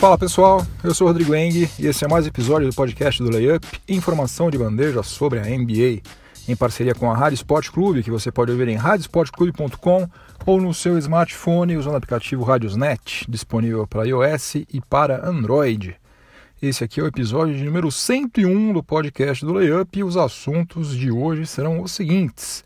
Fala pessoal, eu sou o Rodrigo Eng e esse é mais um episódio do podcast do Layup, informação de bandeja sobre a NBA, em parceria com a Rádio Sport Clube, que você pode ouvir em radiosportclube.com ou no seu smartphone usando o aplicativo Radiosnet, disponível para iOS e para Android. Esse aqui é o episódio de número 101 do podcast do Layup e os assuntos de hoje serão os seguintes.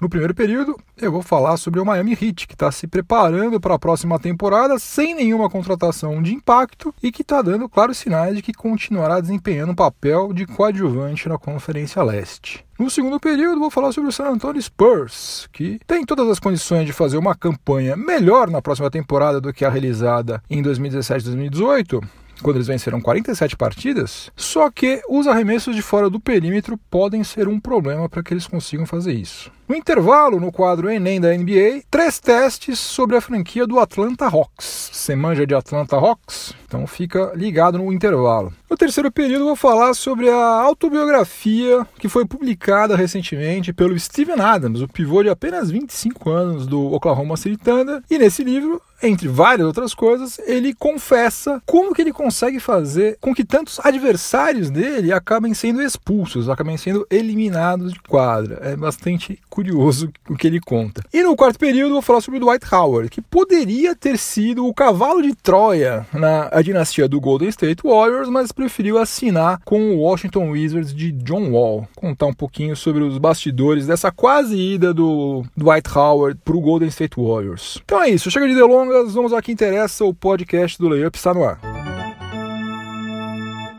No primeiro período, eu vou falar sobre o Miami Heat, que está se preparando para a próxima temporada sem nenhuma contratação de impacto e que está dando claros sinais de que continuará desempenhando um papel de coadjuvante na Conferência Leste. No segundo período, vou falar sobre o San Antonio Spurs, que tem todas as condições de fazer uma campanha melhor na próxima temporada do que a realizada em 2017-2018, quando eles venceram 47 partidas, só que os arremessos de fora do perímetro podem ser um problema para que eles consigam fazer isso. No intervalo, no quadro Enem da NBA, três testes sobre a franquia do Atlanta Hawks. Você manja de Atlanta Hawks? Então fica ligado no intervalo. No terceiro período, vou falar sobre a autobiografia que foi publicada recentemente pelo Steven Adams, o pivô de apenas 25 anos do Oklahoma City Thunder. E nesse livro, entre várias outras coisas, ele confessa como que ele consegue fazer com que tantos adversários dele acabem sendo expulsos, acabem sendo eliminados de quadra. É bastante curioso o que ele conta. E no quarto período, vou falar sobre o Dwight Howard, que poderia ter sido o cavalo de Troia na dinastia do Golden State Warriors, mas preferiu assinar com o Washington Wizards de John Wall. Contar um pouquinho sobre os bastidores dessa quase ida do Dwight Howard para o Golden State Warriors. Então é isso, chega de delongas, vamos ao que interessa, o podcast do Layup está no ar.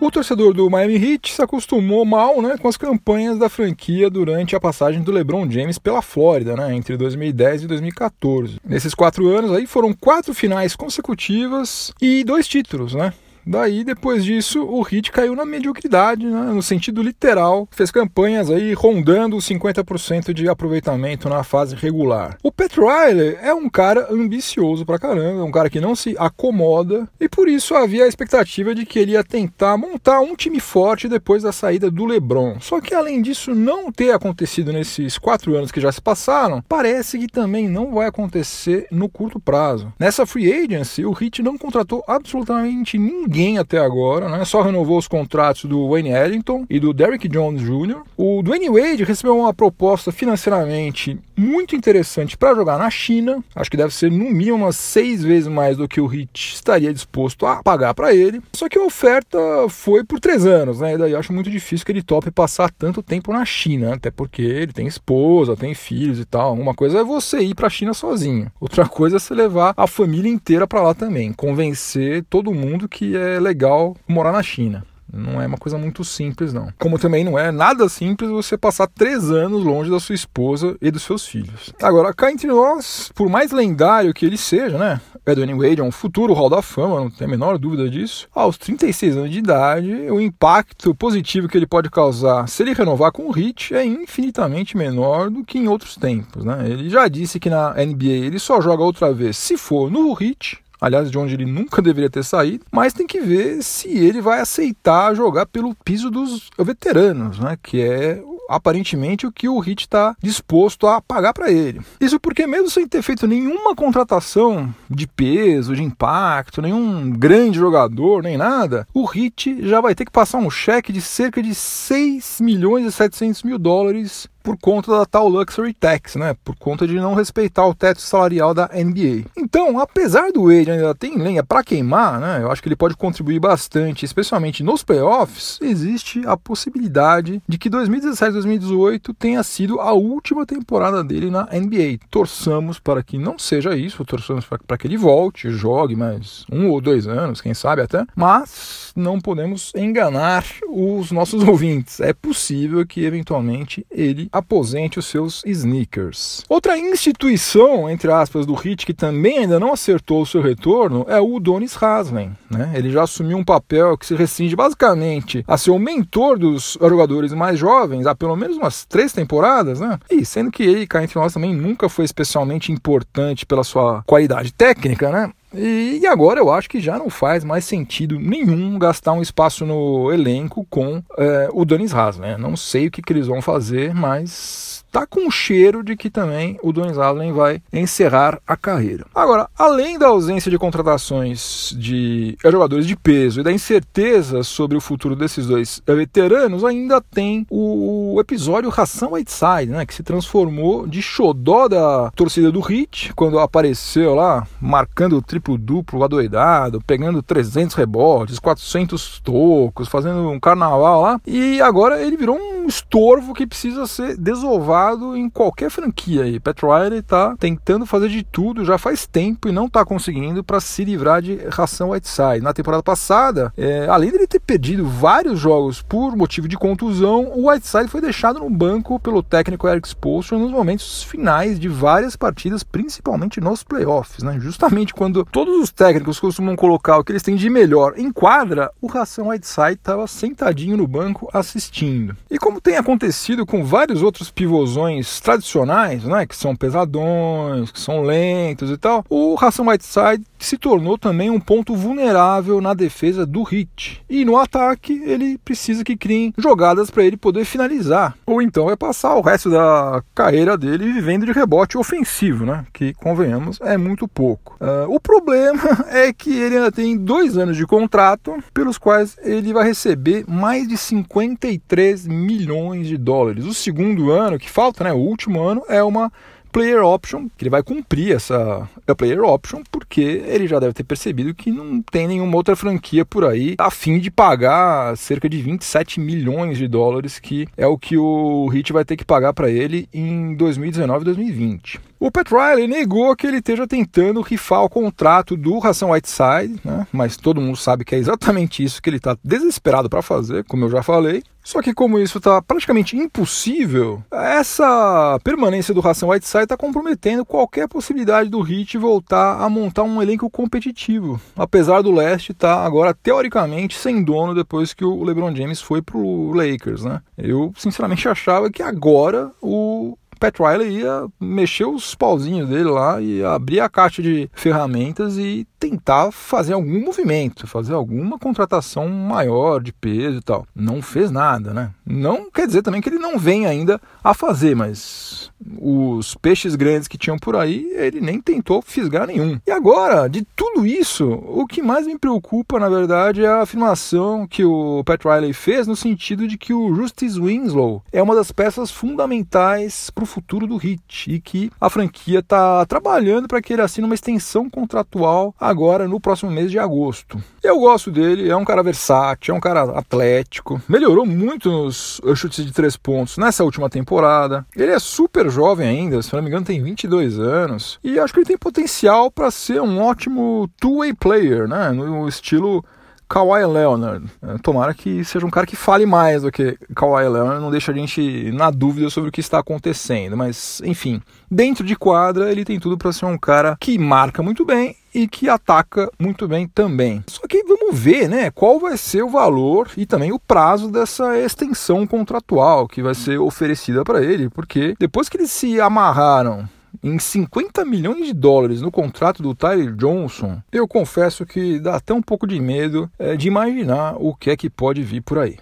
O torcedor do Miami Heat se acostumou mal né, com as campanhas da franquia durante a passagem do LeBron James pela Flórida, né, entre 2010 e 2014. Nesses quatro anos aí foram quatro finais consecutivas e dois títulos, né? Daí, depois disso, o Heat caiu na mediocridade, né, no sentido literal. Fez campanhas aí rondando os 50% de aproveitamento na fase regular. O Pat Riley é um cara ambicioso pra caramba, um cara que não se acomoda, e por isso havia a expectativa de que ele ia tentar montar um time forte depois da saída do LeBron. Só que além disso não ter acontecido nesses quatro anos que já se passaram, parece que também não vai acontecer no curto prazo. Nessa free agency, o Heat não contratou absolutamente ninguém ninguém até agora, né? Só renovou os contratos do Wayne Ellington e do Derrick Jones Jr. O Dwayne Wade recebeu uma proposta financeiramente muito interessante para jogar na China. Acho que deve ser no mínimo umas seis vezes mais do que o Heat estaria disposto a pagar para ele. Só que a oferta foi por três anos, né? E daí acho muito difícil que ele tope passar tanto tempo na China, até porque ele tem esposa, tem filhos e tal. Uma coisa é você ir para a China sozinho, outra coisa é você levar a família inteira para lá também, convencer todo mundo que é legal morar na China. Não é uma coisa muito simples, não. Como também não é nada simples você passar três anos longe da sua esposa e dos seus filhos. Agora, cá entre nós, por mais lendário que ele seja, né? Edwin Wade é um futuro Hall da Fama, não tem a menor dúvida disso. Aos 36 anos de idade, o impacto positivo que ele pode causar se ele renovar com o Heat é infinitamente menor do que em outros tempos, né? Ele já disse que na NBA ele só joga outra vez se for no Heat aliás, de onde ele nunca deveria ter saído, mas tem que ver se ele vai aceitar jogar pelo piso dos veteranos, né? Que é aparentemente o que o Hit está disposto a pagar para ele. Isso porque, mesmo sem ter feito nenhuma contratação de peso, de impacto, nenhum grande jogador, nem nada, o Hit já vai ter que passar um cheque de cerca de 6 milhões e 700 mil dólares por conta da tal luxury tax, né? Por conta de não respeitar o teto salarial da NBA. Então, apesar do Wade ainda ter lenha para queimar, né? Eu acho que ele pode contribuir bastante, especialmente nos playoffs. Existe a possibilidade de que 2017-2018 tenha sido a última temporada dele na NBA. Torçamos para que não seja isso, torçamos para que ele volte, jogue mais um ou dois anos, quem sabe até. Mas não podemos enganar os nossos ouvintes. É possível que eventualmente ele aposente os seus sneakers. Outra instituição, entre aspas, do Hit que também ainda não acertou o seu retorno é o Donis Haslem. Né? Ele já assumiu um papel que se restringe basicamente a ser o mentor dos jogadores mais jovens há pelo menos umas três temporadas, né? E sendo que ele, cá entre nós, também nunca foi especialmente importante pela sua qualidade técnica, né? E agora eu acho que já não faz mais sentido nenhum gastar um espaço no elenco com é, o Danis Haas, né? Não sei o que, que eles vão fazer, mas tá com cheiro de que também o Donis Haslem vai encerrar a carreira. Agora, além da ausência de contratações de jogadores de peso e da incerteza sobre o futuro desses dois veteranos, ainda tem o episódio Ração Whiteside, né, que se transformou de xodó da torcida do Heat, quando apareceu lá marcando o triplo-duplo adoidado, pegando 300 rebotes, 400 tocos, fazendo um carnaval lá, e agora ele virou um estorvo que precisa ser desovado em qualquer franquia aí. Pat Riley está tentando fazer de tudo já faz tempo e não está conseguindo para se livrar de ração Whiteside. Na temporada passada, é, além dele ter perdido vários jogos por motivo de contusão, o Whiteside foi deixado no banco pelo técnico Eric Spoelstra nos momentos finais de várias partidas, principalmente nos playoffs, né? Justamente quando todos os técnicos costumam colocar o que eles têm de melhor em quadra, o ração Whiteside estava sentadinho no banco assistindo. E como tem acontecido com vários outros pivôzões tradicionais, né, que são pesadões, que são lentos e tal, o Ração Whiteside se tornou também um ponto vulnerável na defesa do Hit. E no ataque, ele precisa que criem jogadas para ele poder finalizar. Ou então vai passar o resto da carreira dele vivendo de rebote ofensivo, né? Que, convenhamos, é muito pouco. Uh, o problema é que ele ainda tem dois anos de contrato, pelos quais ele vai receber mais de 53 milhões de dólares. O segundo ano, que falta, né? O último ano, é uma player option, que ele vai cumprir essa player option, porque ele já deve ter percebido que não tem nenhuma outra franquia por aí a fim de pagar cerca de 27 milhões de dólares, que é o que o Heat vai ter que pagar para ele em 2019 e 2020. O Pat Riley negou que ele esteja tentando rifar o contrato do Ração Whiteside, né? mas todo mundo sabe que é exatamente isso que ele está desesperado para fazer, como eu já falei. Só que como isso está praticamente impossível, essa permanência do Ração Whiteside está comprometendo qualquer possibilidade do Heat voltar a montar um elenco competitivo. Apesar do leste estar tá agora teoricamente sem dono depois que o LeBron James foi para o Lakers, né? Eu sinceramente achava que agora o Pat Riley ia mexer os pauzinhos dele lá e abrir a caixa de ferramentas e tentar fazer algum movimento, fazer alguma contratação maior de peso e tal. Não fez nada, né? Não quer dizer também que ele não vem ainda a fazer, mas os peixes grandes que tinham por aí, ele nem tentou fisgar nenhum. E agora, de tudo isso, o que mais me preocupa, na verdade, é a afirmação que o Pat Riley fez no sentido de que o Justice Winslow é uma das peças fundamentais para o futuro do Heat e que a franquia está trabalhando para que ele assine uma extensão contratual agora no próximo mês de agosto. Eu gosto dele, é um cara versátil, é um cara atlético, melhorou muito nos chutes de três pontos nessa última temporada. Ele é super jovem ainda, se não me engano tem 22 anos, e acho que ele tem potencial para ser um ótimo two-way player, né, no estilo Kawhi Leonard. É, tomara que seja um cara que fale mais do que Kawhi Leonard, não deixa a gente na dúvida sobre o que está acontecendo. Mas, enfim, dentro de quadra ele tem tudo para ser um cara que marca muito bem e que ataca muito bem também. Só que vamos ver, né, qual vai ser o valor e também o prazo dessa extensão contratual que vai ser oferecida para ele, porque depois que eles se amarraram em 50 milhões de dólares no contrato do Tyler Johnson, eu confesso que dá até um pouco de medo é, de imaginar o que é que pode vir por aí.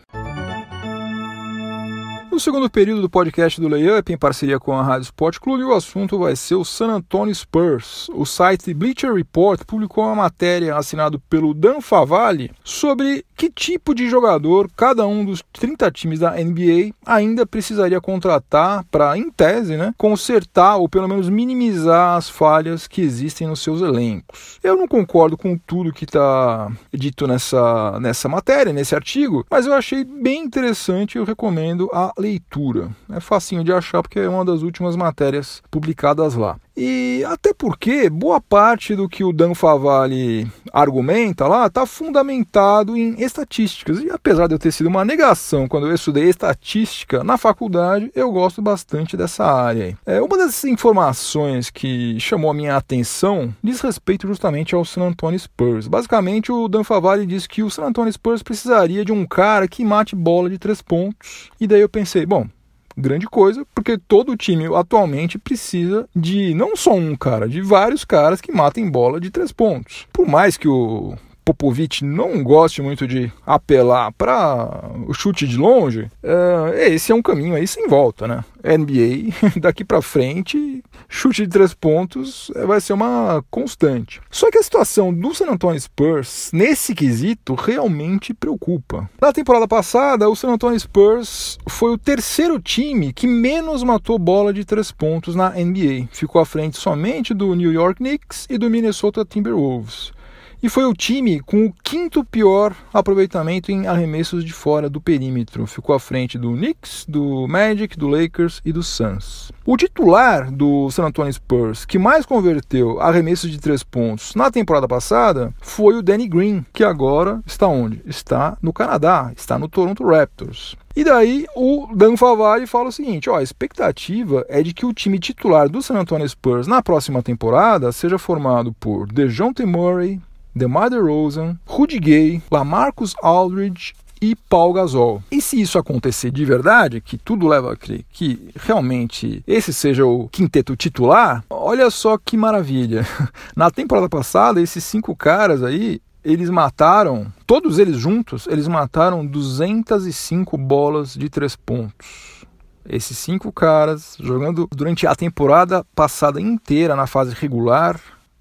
No segundo período do podcast do Layup, em parceria com a Rádio Sport Clube, o assunto vai ser o San Antonio Spurs. O site Bleacher Report publicou uma matéria assinada pelo Dan Favalli sobre que tipo de jogador cada um dos 30 times da NBA ainda precisaria contratar para, em tese, né, consertar ou pelo menos minimizar as falhas que existem nos seus elencos. Eu não concordo com tudo que está dito nessa, nessa matéria, nesse artigo, mas eu achei bem interessante e eu recomendo a leitura leitura. É facinho de achar porque é uma das últimas matérias publicadas lá. E até porque boa parte do que o Dan Favalli argumenta lá está fundamentado em estatísticas. E apesar de eu ter sido uma negação quando eu estudei estatística na faculdade, eu gosto bastante dessa área. É, uma das informações que chamou a minha atenção diz respeito justamente ao San Antonio Spurs. Basicamente, o Dan Favalli diz que o San Antonio Spurs precisaria de um cara que mate bola de três pontos. E daí eu pensei, bom, grande coisa, porque todo time atualmente precisa de não só um cara, de vários caras que matem bola de três pontos. Por mais que o Popovich não goste muito de apelar para o chute de longe, é, esse é um caminho aí sem volta, né? NBA, daqui para frente, chute de três pontos é, vai ser uma constante. Só que a situação do San Antonio Spurs, nesse quesito, realmente preocupa. Na temporada passada, o San Antonio Spurs foi o terceiro time que menos matou bola de três pontos na NBA. Ficou à frente somente do New York Knicks e do Minnesota Timberwolves e foi o time com o quinto pior aproveitamento em arremessos de fora do perímetro. Ficou à frente do Knicks, do Magic, do Lakers e do Suns. O titular do San Antonio Spurs, que mais converteu arremessos de três pontos na temporada passada, foi o Danny Green, que agora está onde? Está no Canadá, está no Toronto Raptors. E daí o Dan Favale fala o seguinte: ó, a expectativa é de que o time titular do San Antonio Spurs na próxima temporada seja formado por DeJounte Murray, DeMar DeRozan, Rudy Gay, Lamarcus Aldridge e Paul Gasol. E se isso acontecer de verdade, que tudo leva a crer que realmente esse seja o quinteto titular, olha só que maravilha. Na temporada passada, esses cinco caras aí, eles mataram, todos eles juntos, eles mataram 205 bolas de três pontos. Esses cinco caras jogando durante a temporada passada inteira na fase regular,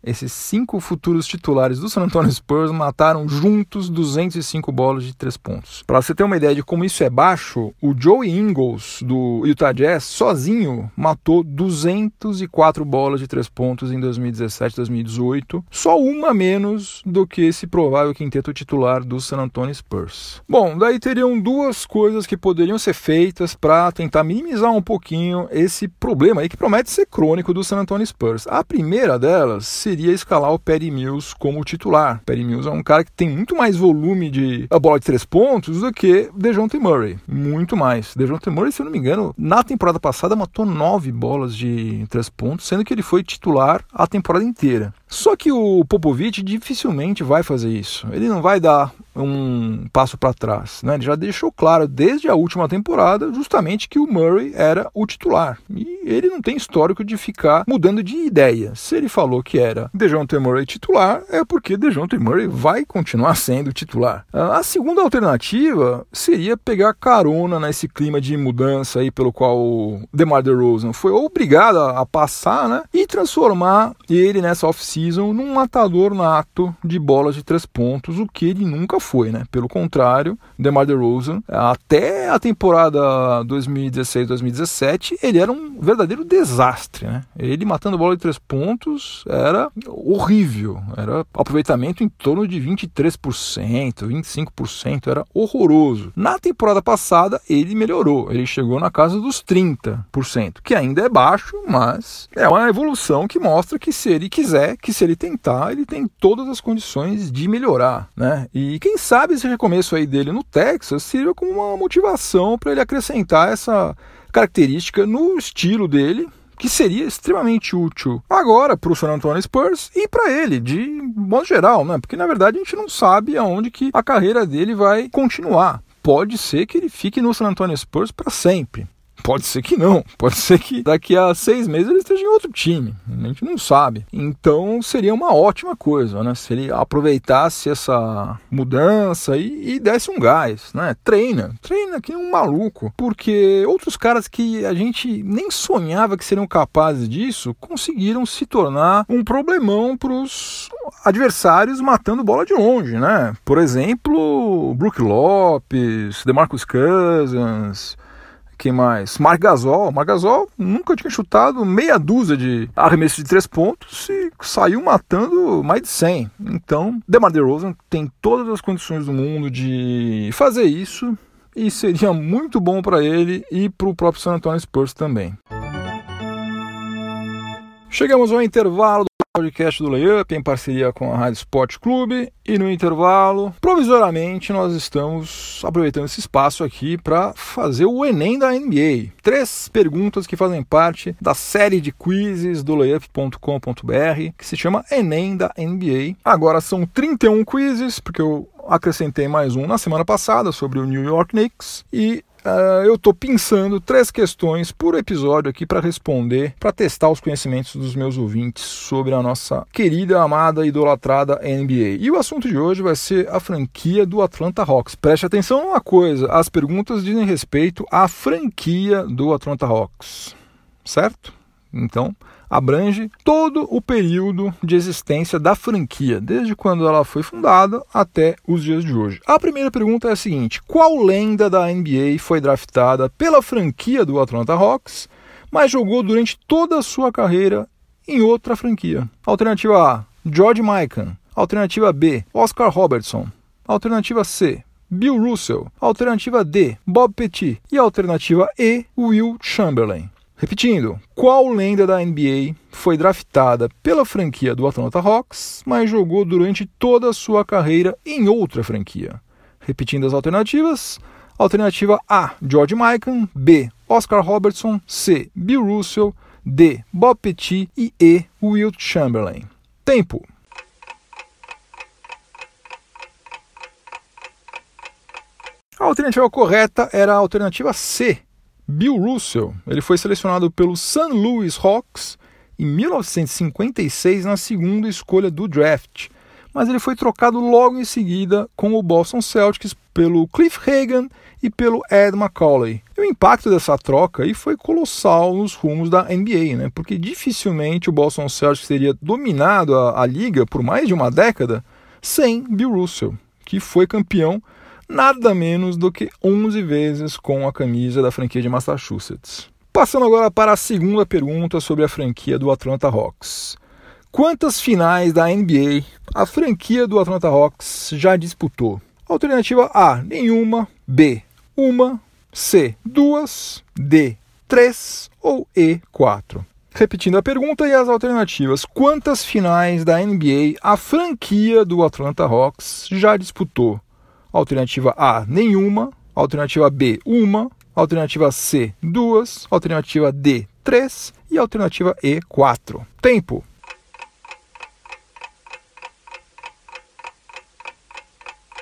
esses cinco futuros titulares do San Antonio Spurs mataram juntos 205 bolas de três pontos. Para você ter uma ideia de como isso é baixo, o Joey Ingles do Utah Jazz sozinho matou 204 bolas de três pontos em 2017, 2018, só uma menos do que esse provável quinteto titular do San Antonio Spurs. Bom, daí teriam duas coisas que poderiam ser feitas para tentar minimizar um pouquinho esse problema aí que promete ser crônico do San Antonio Spurs. A primeira delas seria escalar o Perry Mills como titular. Perry Mills é um cara que tem muito mais volume de a bola de três pontos do que DeJounte Murray. Muito mais. DeJounte Murray, se eu não me engano, na temporada passada matou nove bolas de três pontos, sendo que ele foi titular a temporada inteira. Só que o Popovich dificilmente vai fazer isso. Ele não vai dar um passo para trás. Né? Ele já deixou claro desde a última temporada justamente que o Murray era o titular. E ele não tem histórico de ficar mudando de ideia. Se ele falou que era DeJounte Murray titular, é porque DeJounte Murray vai continuar sendo titular. A segunda alternativa seria pegar carona nesse clima de mudança aí pelo qual o DeMar DeRozan foi obrigado a passar né? e transformar ele nessa oficina season num matador nato de bolas de três pontos, o que ele nunca foi, né? Pelo contrário, DeMar DeRozan, até a temporada 2016-2017, ele era um verdadeiro desastre, né? Ele matando bola de três pontos era horrível, era aproveitamento em torno de 23%, 25%, era horroroso. Na temporada passada, ele melhorou, ele chegou na casa dos 30%, que ainda é baixo, mas é uma evolução que mostra que se ele quiser, que se ele tentar, ele tem todas as condições de melhorar, né? E quem sabe esse recomeço aí dele no Texas sirva como uma motivação para ele acrescentar essa característica no estilo dele, que seria extremamente útil agora para o San Antonio Spurs e para ele, de modo geral, né? Porque na verdade a gente não sabe aonde que a carreira dele vai continuar. Pode ser que ele fique no San Antonio Spurs para sempre. Pode ser que não, pode ser que daqui a seis meses ele esteja em outro time, a gente não sabe. Então seria uma ótima coisa, né? Se ele aproveitasse essa mudança e, e desse um gás, né? Treina, treina que um maluco, porque outros caras que a gente nem sonhava que seriam capazes disso conseguiram se tornar um problemão para os adversários matando bola de longe, né? Por exemplo, Brook Lopes, DeMarcus Cousins quem mais? Marc Gasol. Marc Gasol nunca tinha chutado meia dúzia de arremessos de três pontos e saiu matando mais de 100. Então, DeMar DeRozan tem todas as condições do mundo de fazer isso e seria muito bom para ele e para o próprio San Antonio Spurs também. Chegamos ao intervalo podcast do Layup em parceria com a Rádio Sport Clube e no intervalo, provisoriamente, nós estamos aproveitando esse espaço aqui para fazer o Enem da NBA. Três perguntas que fazem parte da série de quizzes do layup.com.br que se chama Enem da NBA. Agora são 31 quizzes, porque eu acrescentei mais um na semana passada sobre o New York Knicks e uh, eu estou pensando três questões por episódio aqui para responder, para testar os conhecimentos dos meus ouvintes sobre a nossa querida, amada, idolatrada NBA. E o assunto de hoje vai ser a franquia do Atlanta Hawks. Preste atenção numa coisa: as perguntas dizem respeito à franquia do Atlanta Hawks, certo? Então, abrange todo o período de existência da franquia, desde quando ela foi fundada até os dias de hoje. A primeira pergunta é a seguinte: qual lenda da NBA foi draftada pela franquia do Atlanta Hawks, mas jogou durante toda a sua carreira em outra franquia? Alternativa A: George Mikan. Alternativa B: Oscar Robertson. Alternativa C: Bill Russell. Alternativa D: Bob Petit. E alternativa E: Will Chamberlain. Repetindo, qual lenda da NBA foi draftada pela franquia do Atlanta Hawks, mas jogou durante toda a sua carreira em outra franquia? Repetindo as alternativas: alternativa A, George Mikan, B, Oscar Robertson, C, Bill Russell, D, Bob Petit e E, Wilt Chamberlain. Tempo. A alternativa correta era a alternativa C, Bill Russell, ele foi selecionado pelo St. Louis Hawks em 1956 na segunda escolha do draft, mas ele foi trocado logo em seguida com o Boston Celtics pelo Cliff Hagan e pelo Ed Macaulay. E o impacto dessa troca aí foi colossal nos rumos da NBA, né? porque dificilmente o Boston Celtics teria dominado a, a liga por mais de uma década sem Bill Russell, que foi campeão nada menos do que 11 vezes com a camisa da franquia de Massachusetts. Passando agora para a segunda pergunta sobre a franquia do Atlanta Hawks. Quantas finais da NBA a franquia do Atlanta Hawks já disputou? Alternativa A: nenhuma, B: uma, C: duas, D: três ou E: quatro. Repetindo a pergunta e as alternativas: quantas finais da NBA a franquia do Atlanta Hawks já disputou? Alternativa A, nenhuma. Alternativa B, uma. Alternativa C, duas. Alternativa D, três. E alternativa E, quatro. Tempo.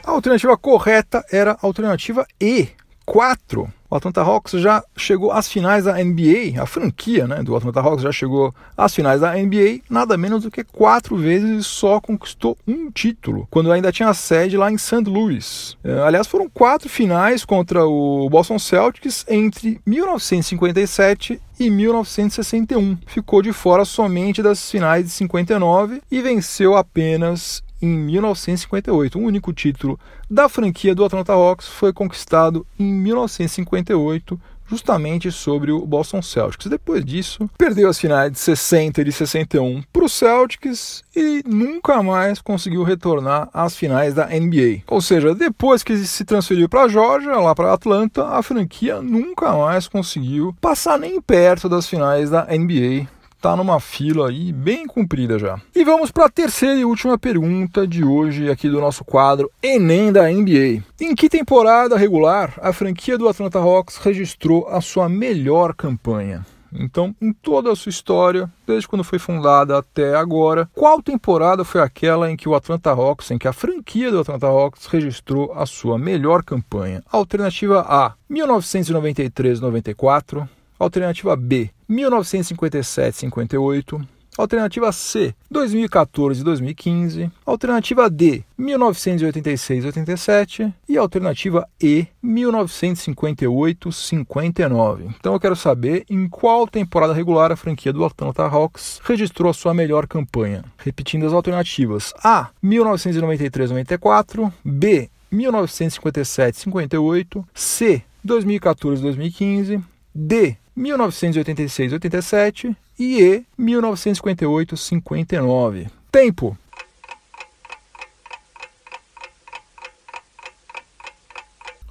A alternativa correta era a alternativa E, 4. O Atlanta Hawks já chegou às finais da NBA, a franquia né, do Atlanta Hawks já chegou às finais da NBA, nada menos do que quatro vezes e só conquistou um título, quando ainda tinha sede lá em St. Louis. É, aliás, foram quatro finais contra o Boston Celtics entre 1957 e 1961. Ficou de fora somente das finais de 59 e venceu apenas em 1958. O único título da franquia do Atlanta Hawks foi conquistado em 1958, justamente sobre o Boston Celtics. Depois disso, perdeu as finais de 60 e de 61 para o Celtics e nunca mais conseguiu retornar às finais da NBA. Ou seja, depois que se transferiu para a Georgia, lá para Atlanta, a franquia nunca mais conseguiu passar nem perto das finais da NBA está numa fila aí bem comprida já. E vamos para a terceira e última pergunta de hoje aqui do nosso quadro Enem da NBA. Em que temporada regular a franquia do Atlanta Hawks registrou a sua melhor campanha? Então, em toda a sua história, desde quando foi fundada até agora, qual temporada foi aquela em que o Atlanta Hawks, em que a franquia do Atlanta Hawks registrou a sua melhor campanha? Alternativa A, 1993-94. Alternativa B, 1957-58. Alternativa C, 2014 e 2015. Alternativa D, 1986-87. E alternativa E, 1958-59. Então eu quero saber em qual temporada regular a franquia do Atlanta Hawks registrou a sua melhor campanha. Repetindo as alternativas: A, 1993-94. B, 1957-58. C, 2014-2015. D, 1986-87 e E 1958-59. Tempo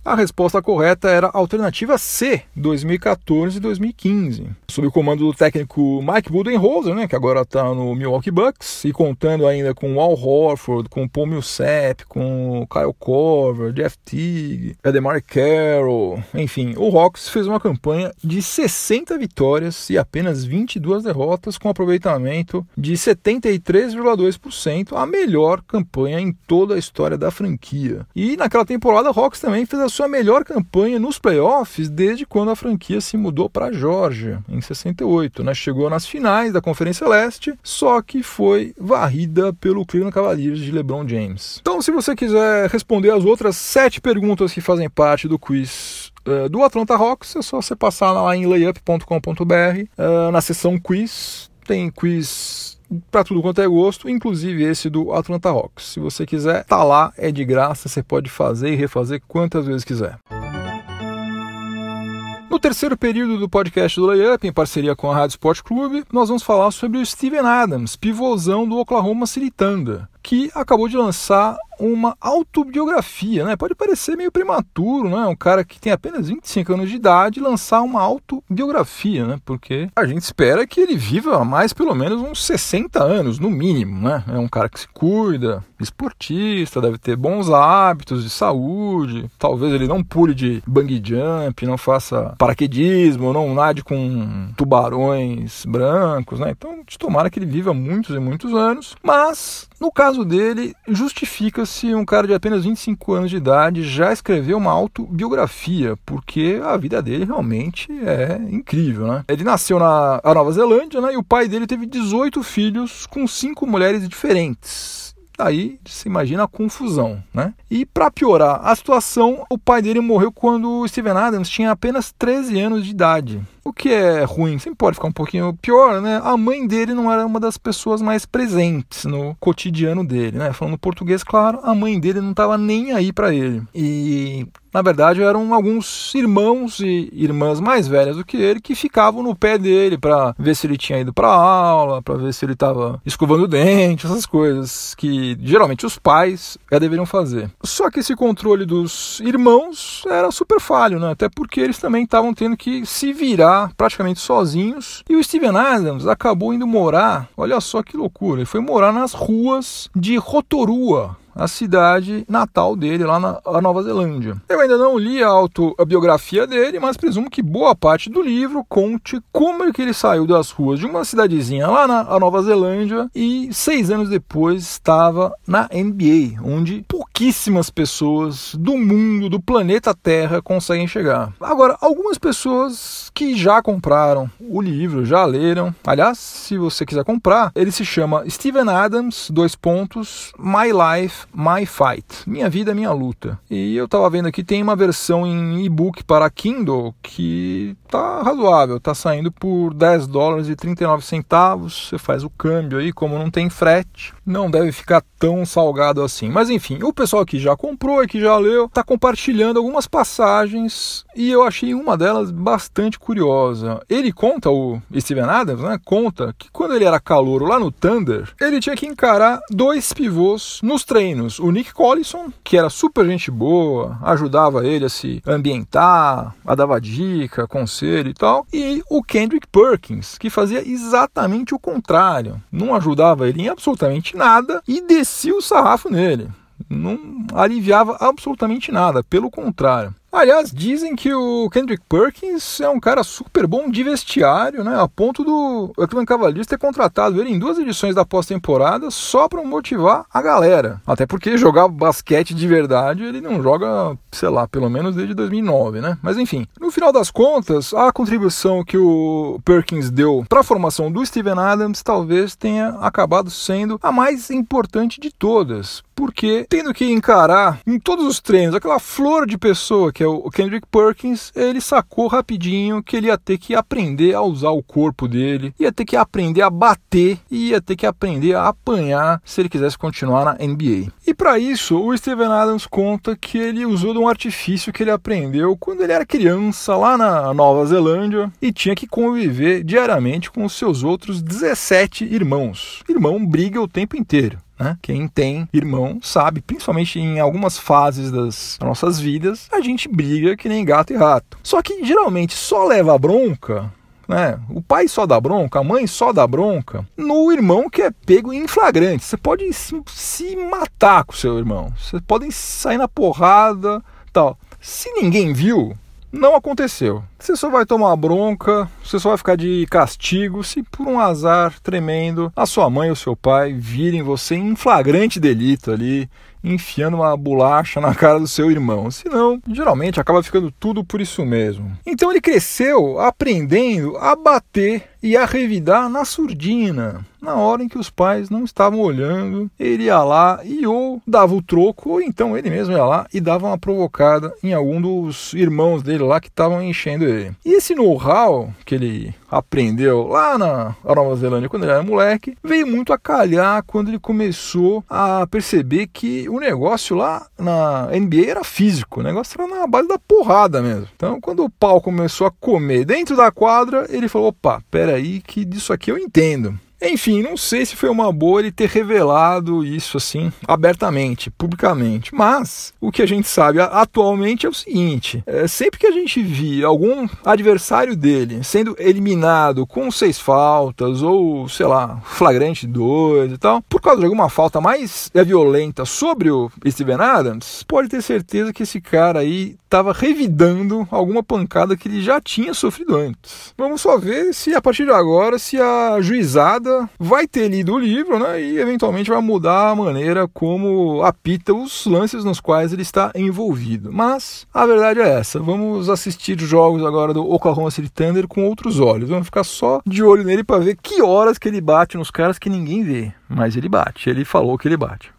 A resposta correta era a alternativa C, 2014 e 2015. Sob o comando do técnico Mike Budenholzer, né, que agora está no Milwaukee Bucks, e contando ainda com Al Horford, com Paul Millsap, com Kyle Korver, Jeff Teague, Ademar Carroll, enfim, o Hawks fez uma campanha de 60 vitórias e apenas 22 derrotas, com aproveitamento de 73,2%, a melhor campanha em toda a história da franquia. E naquela temporada, o Hawks também fez a sua melhor campanha nos playoffs desde quando a franquia se mudou para a Georgia, em 68. Né? Chegou nas finais da Conferência Leste, só que foi varrida pelo Cleveland Cavaliers de LeBron James. Então, se você quiser responder as outras sete perguntas que fazem parte do quiz uh, do Atlanta Hawks, é só você passar lá em layup.com.br, eh, na seção quiz. Tem quiz para tudo quanto é gosto, inclusive esse do Atlanta Hawks. Se você quiser, tá lá, é de graça, você pode fazer e refazer quantas vezes quiser. No terceiro período do podcast do Layup, em parceria com a Rádio Sport Clube, nós vamos falar sobre o Steven Adams, pivôzão do Oklahoma City Thunder, que acabou de lançar uma autobiografia, né? Pode parecer meio prematuro, né? Um cara que tem apenas 25 anos de idade lançar uma autobiografia, né? Porque a gente espera que ele viva mais pelo menos uns 60 anos, no mínimo, né? É um cara que se cuida, esportista, deve ter bons hábitos de saúde, talvez ele não pule de bungee jump, não faça paraquedismo, não nade com tubarões brancos, né? Então, de tomara que ele viva muitos e muitos anos, mas no caso dele, justifica se um cara de apenas 25 anos de idade já escreveu uma autobiografia, porque a vida dele realmente é incrível, né? Ele nasceu na Nova Zelândia, né? E o pai dele teve 18 filhos com cinco mulheres diferentes. Aí se imagina a confusão, né? E para piorar a situação, o pai dele morreu quando Steven Adams tinha apenas 13 anos de idade. O que é ruim, sempre pode ficar um pouquinho pior, né? A mãe dele não era uma das pessoas mais presentes no cotidiano dele, né? Falando português, claro, a mãe dele não estava nem aí para ele. E na verdade, eram alguns irmãos e irmãs mais velhas do que ele que ficavam no pé dele para ver se ele tinha ido para aula, para ver se ele estava escovando o dente, essas coisas que geralmente os pais já deveriam fazer. Só que esse controle dos irmãos era super falho, né? Até porque eles também estavam tendo que se virar praticamente sozinhos. E o Steven Adams acabou indo morar, olha só que loucura, ele foi morar nas ruas de Rotorua, a cidade natal dele, lá na Nova Zelândia. Eu ainda não li a autobiografia dele, mas presumo que boa parte do livro conte como é que ele saiu das ruas de uma cidadezinha lá na Nova Zelândia e seis anos depois estava na NBA, onde pouquíssimas pessoas do mundo, do planeta Terra, conseguem chegar. Agora, algumas pessoas que já compraram o livro, já leram. Aliás, se você quiser comprar, ele se chama Steven Adams, dois pontos, My Life My Fight, Minha Vida, Minha Luta. E eu tava vendo aqui, tem uma versão em e-book para Kindle que tá razoável, tá saindo por 10 dólares e 39 centavos. Você faz o câmbio aí, como não tem frete, não deve ficar tão salgado assim. Mas enfim, o pessoal que já comprou e que já leu, tá compartilhando algumas passagens e eu achei uma delas bastante curiosa. Ele conta, o Steven Adams, né? Conta que quando ele era calouro lá no Thunder, ele tinha que encarar dois pivôs nos treinos o Nick Collison, que era super gente boa, ajudava ele a se ambientar, a dava dica, conselho e tal, e o Kendrick Perkins, que fazia exatamente o contrário, não ajudava ele em absolutamente nada e descia o sarrafo nele. Não aliviava absolutamente nada, pelo contrário. Aliás, dizem que o Kendrick Perkins é um cara super bom de vestiário, né? A ponto do Cleveland Cavaliers ter contratado ele em duas edições da pós-temporada só para motivar a galera. Até porque jogar basquete de verdade ele não joga, sei lá, pelo menos desde 2009, né? Mas enfim, no final das contas, a contribuição que o Perkins deu para a formação do Steven Adams talvez tenha acabado sendo a mais importante de todas, porque tendo que encarar em todos os treinos aquela flor de pessoa que é o Kendrick Perkins, ele sacou rapidinho que ele ia ter que aprender a usar o corpo dele, ia ter que aprender a bater e ia ter que aprender a apanhar se ele quisesse continuar na NBA. E para isso, o Steven Adams conta que ele usou de um artifício que ele aprendeu quando ele era criança lá na Nova Zelândia e tinha que conviver diariamente com os seus outros 17 irmãos. Irmão briga o tempo inteiro. Né? Quem tem irmão sabe, principalmente em algumas fases das nossas vidas, a gente briga que nem gato e rato. Só que geralmente só leva bronca né? O pai só dá bronca, a mãe só dá bronca no irmão que é pego em flagrante. Você pode se, se matar com seu irmão, vocês podem sair na porrada, tal. Se ninguém viu, não aconteceu. Você só vai tomar bronca, você só vai ficar de castigo se por um azar tremendo a sua mãe ou seu pai virem você em flagrante delito ali enfiando uma bolacha na cara do seu irmão. Senão, geralmente acaba ficando tudo por isso mesmo. Então ele cresceu aprendendo a bater e a revidar na surdina. Na hora em que os pais não estavam olhando, ele ia lá e ou dava o troco, ou então ele mesmo ia lá e dava uma provocada em algum dos irmãos dele lá que estavam enchendo ele. E esse know-how que ele aprendeu lá na Nova Zelândia quando ele era moleque, veio muito a calhar quando ele começou a perceber que o negócio lá na NBA era físico, o negócio era na base da porrada mesmo. Então, quando o pau começou a comer dentro da quadra, ele falou: opa, peraí, que disso aqui eu entendo. Enfim, não sei se foi uma boa ele ter revelado isso assim abertamente, publicamente, mas o que a gente sabe atualmente é o seguinte: é, sempre que a gente via algum adversário dele sendo eliminado com seis faltas ou sei lá, flagrante dois e tal, por causa de alguma falta mais violenta sobre o Steven Adams, pode ter certeza que esse cara aí estava revidando alguma pancada que ele já tinha sofrido antes. Vamos só ver se a partir de agora se a juizada vai ter lido o livro né, e eventualmente vai mudar a maneira como apita os lances nos quais ele está envolvido. Mas a verdade é essa: vamos assistir jogos agora do Oklahoma City Thunder com outros olhos. Vamos ficar só de olho nele para ver que horas que ele bate nos caras que ninguém vê. Mas ele bate, ele falou que ele bate.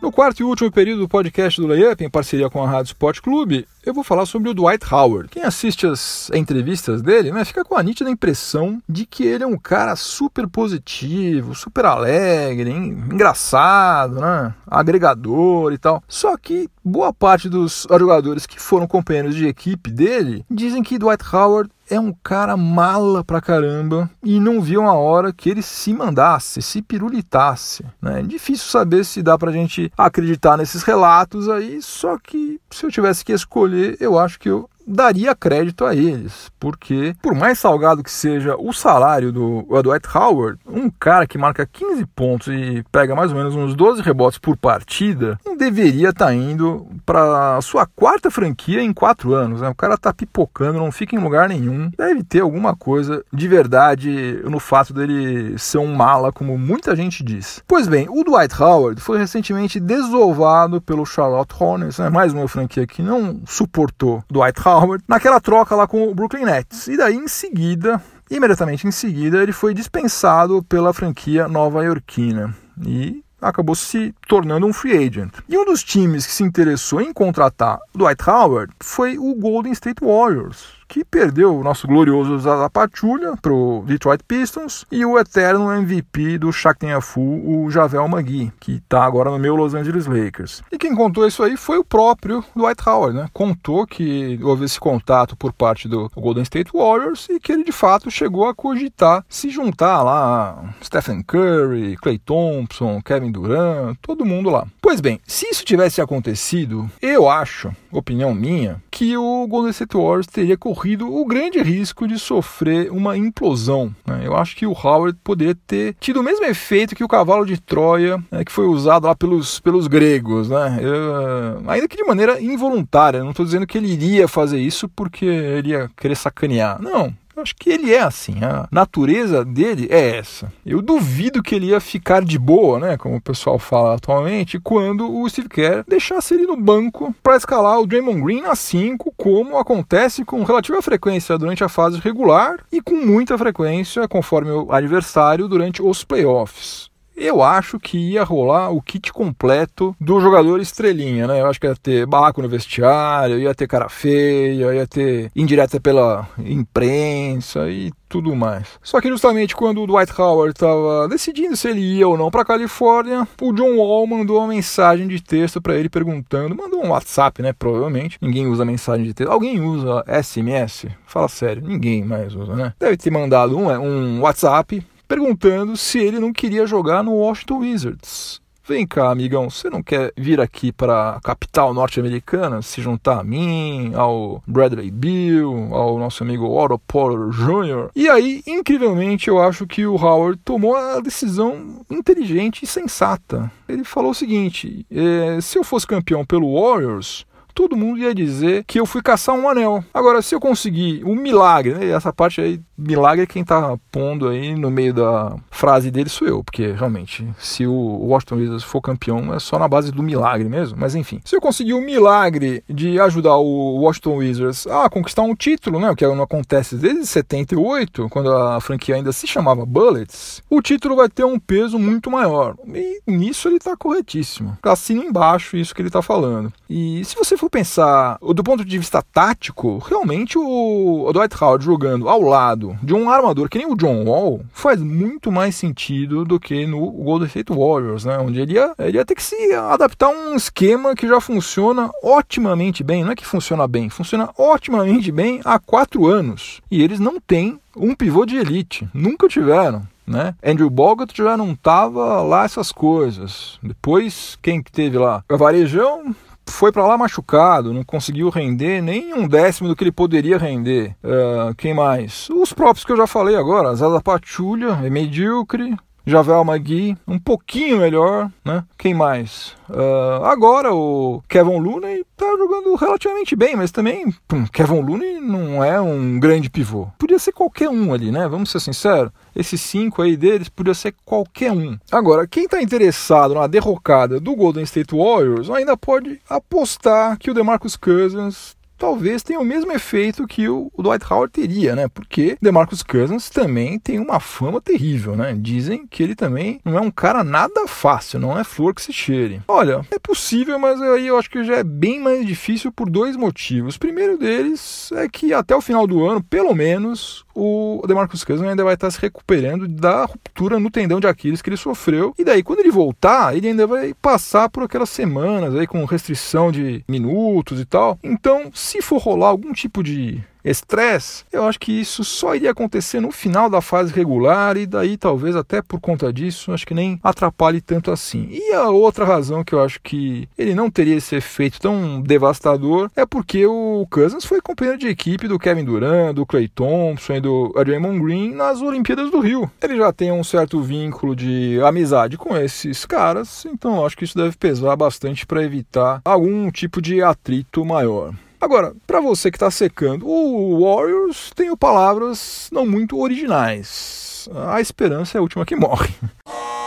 No quarto e último período do podcast do Layup, em parceria com a Rádio Sport Clube, eu vou falar sobre o Dwight Howard. Quem assiste as entrevistas dele, né, fica com a nítida impressão de que ele é um cara super positivo, super alegre, engraçado, né, agregador e tal. Só que boa parte dos jogadores que foram companheiros de equipe dele dizem que Dwight Howard é um cara mala pra caramba e não viu a hora que ele se mandasse, se pirulitasse. Né? É difícil saber se dá pra gente acreditar nesses relatos aí, só que se eu tivesse que escolher, eu acho que eu daria crédito a eles, porque por mais salgado que seja o salário do Dwight Howard, um cara que marca 15 pontos e pega mais ou menos uns 12 rebotes por partida, deveria estar tá indo para sua quarta franquia em quatro anos. Né? O cara tá pipocando, não fica em lugar nenhum. Deve ter alguma coisa de verdade no fato dele ser um mala, como muita gente diz. Pois bem, o Dwight Howard foi recentemente desovado pelo Charlotte Hornets, né? mais uma franquia que não suportou Dwight Howard Howard naquela troca lá com o Brooklyn Nets. E daí em seguida, imediatamente em seguida, ele foi dispensado pela franquia nova-iorquina. E acabou se tornando um free agent. E um dos times que se interessou em contratar Dwight Howard foi o Golden State Warriors que perdeu o nosso glorioso Zaza Pachulia para o Detroit Pistons e o eterno MVP do Shaq Fu, o Javel Magui, que está agora no meu Los Angeles Lakers. E quem contou isso aí foi o próprio Dwight Howard, né? Contou que houve esse contato por parte do Golden State Warriors e que ele de fato chegou a cogitar se juntar lá Stephen Curry, Clay Thompson, Kevin Durant, todo mundo lá. Pois bem, se isso tivesse acontecido, eu acho, opinião minha, que o Golden State Warriors teria corrido corrido o grande risco de sofrer uma implosão. Né? Eu acho que o Howard poderia ter tido o mesmo efeito que o cavalo de Troia, né, que foi usado lá pelos, pelos gregos, né? Eu, ainda que de maneira involuntária. Não estou dizendo que ele iria fazer isso porque ele ia querer sacanear. Não, eu acho que ele é assim, a natureza dele é essa. Eu duvido que ele ia ficar de boa, né, como o pessoal fala atualmente, quando o Steve Kerr deixasse ele no banco para escalar o Draymond Green a 5, como acontece com relativa frequência durante a fase regular e com muita frequência conforme o adversário durante os playoffs eu acho que ia rolar o kit completo do jogador estrelinha, né? Eu acho que ia ter barraco no vestiário, ia ter cara feia, ia ter indireta pela imprensa e tudo mais. Só que justamente quando o Dwight Howard estava decidindo se ele ia ou não para Califórnia, o John Wall mandou uma mensagem de texto para ele perguntando, mandou um WhatsApp, né? Provavelmente ninguém usa mensagem de texto. Alguém usa SMS? Fala sério, ninguém mais usa, né? Deve ter mandado um, um WhatsApp perguntando se ele não queria jogar no Washington Wizards. Vem cá, amigão, você não quer vir aqui para a capital norte-americana, se juntar a mim, ao Bradley Bill, ao nosso amigo Otto Porter Jr.? E aí, incrivelmente, eu acho que o Howard tomou a decisão inteligente e sensata. Ele falou o seguinte: eh, se eu fosse campeão pelo Warriors, todo mundo ia dizer que eu fui caçar um anel. Agora, se eu conseguir um milagre, né, essa parte aí, milagre, quem tá pondo aí no meio da frase dele sou eu, porque realmente, se o Washington Wizards for campeão, é só na base do milagre mesmo. Mas enfim, se eu conseguir o milagre de ajudar o Washington Wizards a conquistar um título, né, o que não acontece desde 78, quando a franquia ainda se chamava Bullets, o título vai ter um peso muito maior. E nisso ele tá corretíssimo. Assina embaixo isso que ele tá falando. E se você for pensar do ponto de vista tático, realmente o Dwight Howard jogando ao lado de um armador que nem o John Wall faz muito mais sentido do que no Golden State Warriors, né? Onde ele ia, ele ia ter que se adaptar a um esquema que já funciona otimamente bem. Não é que funciona bem, funciona otimamente bem há quatro anos. E eles não têm um pivô de elite. Nunca tiveram. Né? Andrew Bogut já não tava lá essas coisas. Depois, quem que teve lá? O Varejão foi para lá machucado, não conseguiu render nem um décimo do que ele poderia render. Uh, quem mais? Os próprios que eu já falei agora, Zaza Pachulia é medíocre. Javel Magui, um pouquinho melhor, né? Quem mais? Uh, agora o Kevin Looney tá relativamente bem, mas também pum, Kevin Looney não é um grande pivô. Podia ser qualquer um ali, né? Vamos ser sinceros. Esses cinco aí deles podia ser qualquer um. Agora, quem está interessado na derrocada do Golden State Warriors ainda pode apostar que o DeMarcus Cousins talvez tenha o mesmo efeito que o, Dwight Howard teria, né? Porque DeMarcus Cousins também tem uma fama terrível, né? Dizem que ele também não é um cara nada fácil, não é flor que se cheire. Olha, é possível, mas aí eu acho que já é bem mais difícil por dois motivos. O primeiro deles é que até o final do ano, pelo menos, o DeMarcus Cousins ainda vai estar se recuperando da ruptura no tendão de Aquiles que ele sofreu. E daí, quando ele voltar, ele ainda vai passar por aquelas semanas aí com restrição de minutos e tal. Então, se for rolar algum tipo de estresse, eu acho que isso só iria acontecer no final da fase regular e daí talvez até por conta disso, acho que nem atrapalhe tanto assim. E a outra razão que eu acho que ele não teria esse efeito tão devastador é porque o Cousins foi companheiro de equipe do Kevin Durant, do Clay Thompson e do Draymond Green nas Olimpíadas do Rio. Ele já tem um certo vínculo de amizade com esses caras, então acho que isso deve pesar bastante para evitar algum tipo de atrito maior. Agora, para você que está secando, o Warriors tem palavras não muito originais. A esperança é a última que morre.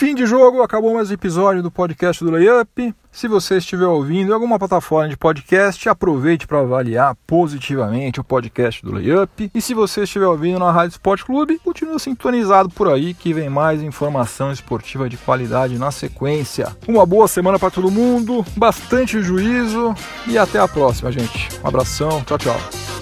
Fim de jogo, acabou mais um episódio do podcast do Layup. Se você estiver ouvindo em alguma plataforma de podcast, aproveite para avaliar positivamente o podcast do Layup. E se você estiver ouvindo na Rádio Esporte Clube, continue sintonizado por aí que vem mais informação esportiva de qualidade na sequência. Uma boa semana para todo mundo, bastante juízo e até a próxima, gente. Um abração, tchau, tchau.